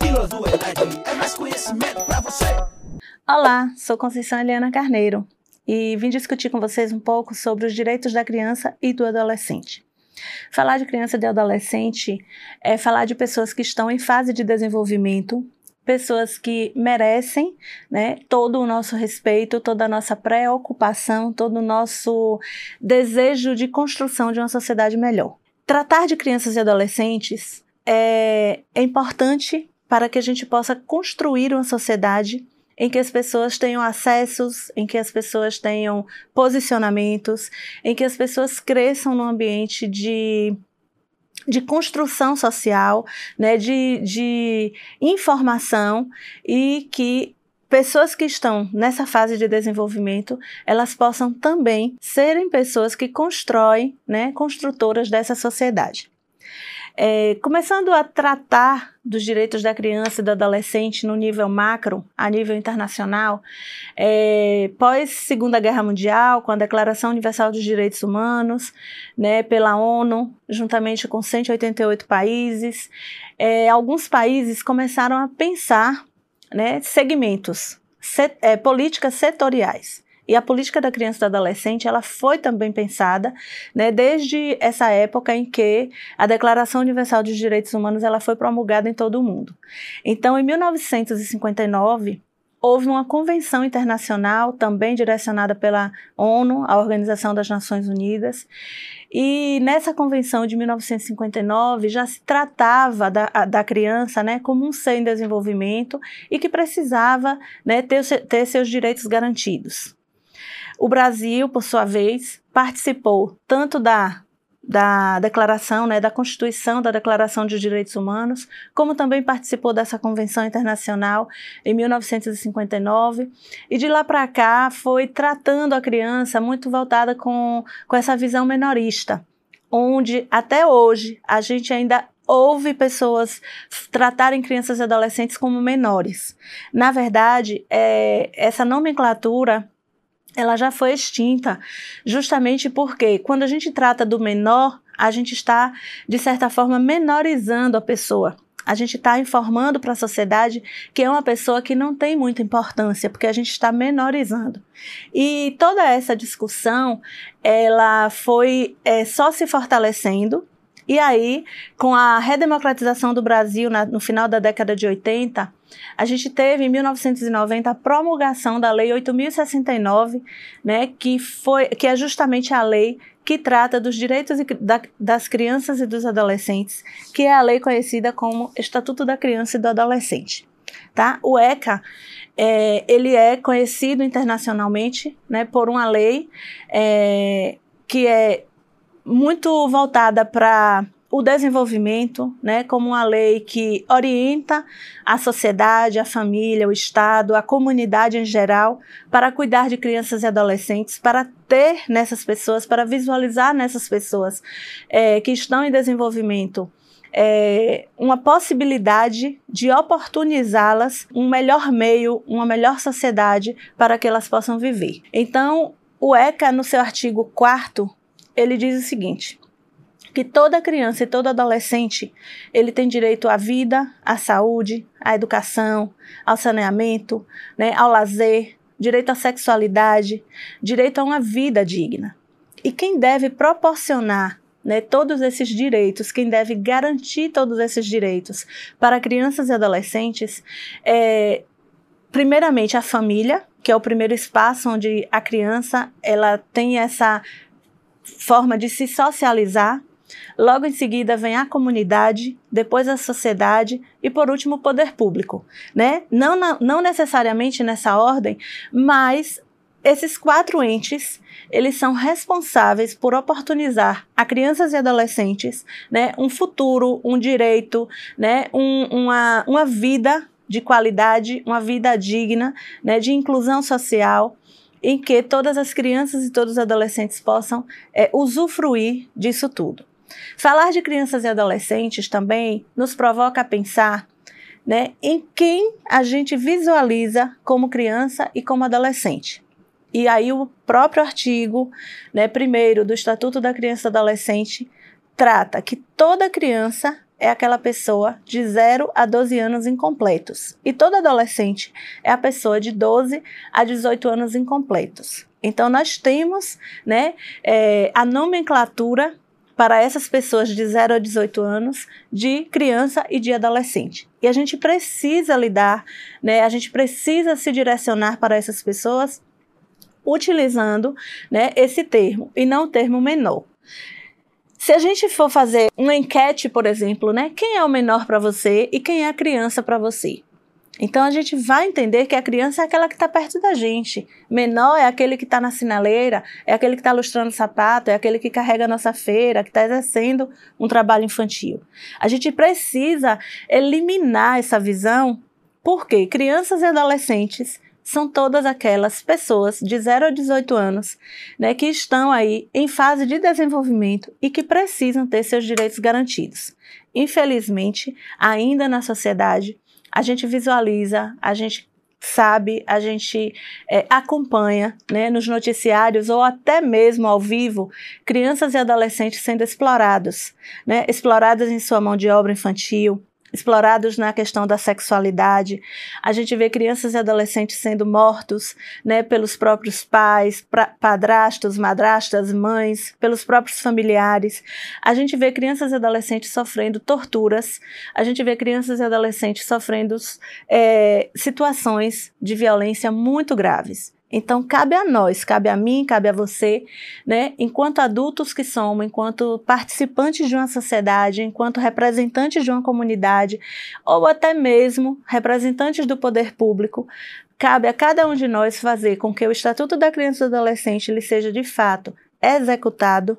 Pílula é mais conhecimento pra você. Olá, sou Conceição Helena Carneiro e vim discutir com vocês um pouco sobre os direitos da criança e do adolescente. Falar de criança e de adolescente é falar de pessoas que estão em fase de desenvolvimento, pessoas que merecem né, todo o nosso respeito, toda a nossa preocupação, todo o nosso desejo de construção de uma sociedade melhor. Tratar de crianças e adolescentes é, é importante para que a gente possa construir uma sociedade em que as pessoas tenham acessos, em que as pessoas tenham posicionamentos, em que as pessoas cresçam num ambiente de, de construção social, né, de, de informação e que pessoas que estão nessa fase de desenvolvimento, elas possam também serem pessoas que constroem, né, construtoras dessa sociedade. É, começando a tratar dos direitos da criança e do adolescente no nível macro, a nível internacional, é, pós Segunda Guerra Mundial, com a Declaração Universal dos Direitos Humanos, né, pela ONU, juntamente com 188 países, é, alguns países começaram a pensar né, segmentos, set, é, políticas setoriais. E a política da criança e do adolescente, ela foi também pensada, né, desde essa época em que a Declaração Universal dos Direitos Humanos ela foi promulgada em todo o mundo. Então, em 1959, houve uma convenção internacional, também direcionada pela ONU, a Organização das Nações Unidas, e nessa convenção de 1959 já se tratava da, da criança né, como um ser em desenvolvimento e que precisava né, ter, ter seus direitos garantidos. O Brasil, por sua vez, participou tanto da da declaração, né, da Constituição da Declaração de Direitos Humanos, como também participou dessa convenção internacional em 1959 e de lá para cá foi tratando a criança muito voltada com, com essa visão menorista, onde até hoje a gente ainda ouve pessoas tratarem crianças e adolescentes como menores. Na verdade, é, essa nomenclatura ela já foi extinta, justamente porque quando a gente trata do menor, a gente está, de certa forma, menorizando a pessoa. A gente está informando para a sociedade que é uma pessoa que não tem muita importância, porque a gente está menorizando. E toda essa discussão, ela foi é, só se fortalecendo e aí, com a redemocratização do Brasil na, no final da década de 80, a gente teve em 1990 a promulgação da Lei 8069, né, que, foi, que é justamente a lei que trata dos direitos da, das crianças e dos adolescentes, que é a lei conhecida como Estatuto da Criança e do Adolescente. Tá? O ECA é, ele é conhecido internacionalmente né, por uma lei é, que é muito voltada para o desenvolvimento, né, como uma lei que orienta a sociedade, a família, o Estado, a comunidade em geral para cuidar de crianças e adolescentes, para ter nessas pessoas, para visualizar nessas pessoas é, que estão em desenvolvimento é, uma possibilidade de oportunizá-las um melhor meio, uma melhor sociedade para que elas possam viver. Então, o ECA, no seu artigo 4 ele diz o seguinte: que toda criança e todo adolescente ele tem direito à vida, à saúde, à educação, ao saneamento, né, ao lazer, direito à sexualidade, direito a uma vida digna. E quem deve proporcionar né, todos esses direitos, quem deve garantir todos esses direitos para crianças e adolescentes é, primeiramente, a família, que é o primeiro espaço onde a criança ela tem essa forma de se socializar. Logo em seguida vem a comunidade, depois a sociedade e por último o poder público, né? Não, não necessariamente nessa ordem, mas esses quatro entes, eles são responsáveis por oportunizar a crianças e adolescentes, né, um futuro, um direito, né, um, uma, uma vida de qualidade, uma vida digna, né, de inclusão social, em que todas as crianças e todos os adolescentes possam é, usufruir disso tudo. Falar de crianças e adolescentes também nos provoca a pensar né, em quem a gente visualiza como criança e como adolescente. E aí o próprio artigo, né, primeiro do Estatuto da Criança e Adolescente, trata que toda criança é aquela pessoa de 0 a 12 anos incompletos. E todo adolescente é a pessoa de 12 a 18 anos incompletos. Então, nós temos né, é, a nomenclatura para essas pessoas de 0 a 18 anos, de criança e de adolescente. E a gente precisa lidar, né, a gente precisa se direcionar para essas pessoas utilizando né, esse termo e não o termo menor. Se a gente for fazer uma enquete, por exemplo, né, quem é o menor para você e quem é a criança para você? Então a gente vai entender que a criança é aquela que está perto da gente. Menor é aquele que está na sinaleira, é aquele que está lustrando sapato, é aquele que carrega a nossa feira, que está exercendo um trabalho infantil. A gente precisa eliminar essa visão, porque crianças e adolescentes são todas aquelas pessoas de 0 a 18 anos né, que estão aí em fase de desenvolvimento e que precisam ter seus direitos garantidos. Infelizmente, ainda na sociedade, a gente visualiza, a gente sabe, a gente é, acompanha né, nos noticiários ou até mesmo ao vivo crianças e adolescentes sendo explorados, né, exploradas em sua mão de obra infantil, explorados na questão da sexualidade. A gente vê crianças e adolescentes sendo mortos né, pelos próprios pais, padrastos, madrastas, mães, pelos próprios familiares. A gente vê crianças e adolescentes sofrendo torturas. A gente vê crianças e adolescentes sofrendo é, situações de violência muito graves. Então, cabe a nós, cabe a mim, cabe a você, né, enquanto adultos que somos, enquanto participantes de uma sociedade, enquanto representantes de uma comunidade, ou até mesmo representantes do poder público, cabe a cada um de nós fazer com que o Estatuto da Criança e do Adolescente ele seja de fato executado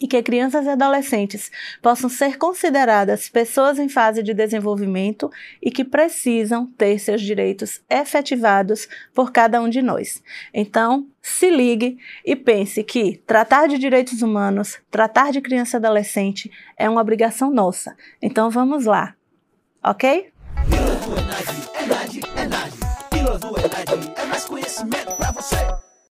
e que crianças e adolescentes possam ser consideradas pessoas em fase de desenvolvimento e que precisam ter seus direitos efetivados por cada um de nós. Então, se ligue e pense que tratar de direitos humanos, tratar de criança e adolescente é uma obrigação nossa. Então, vamos lá, ok? é mais conhecimento você.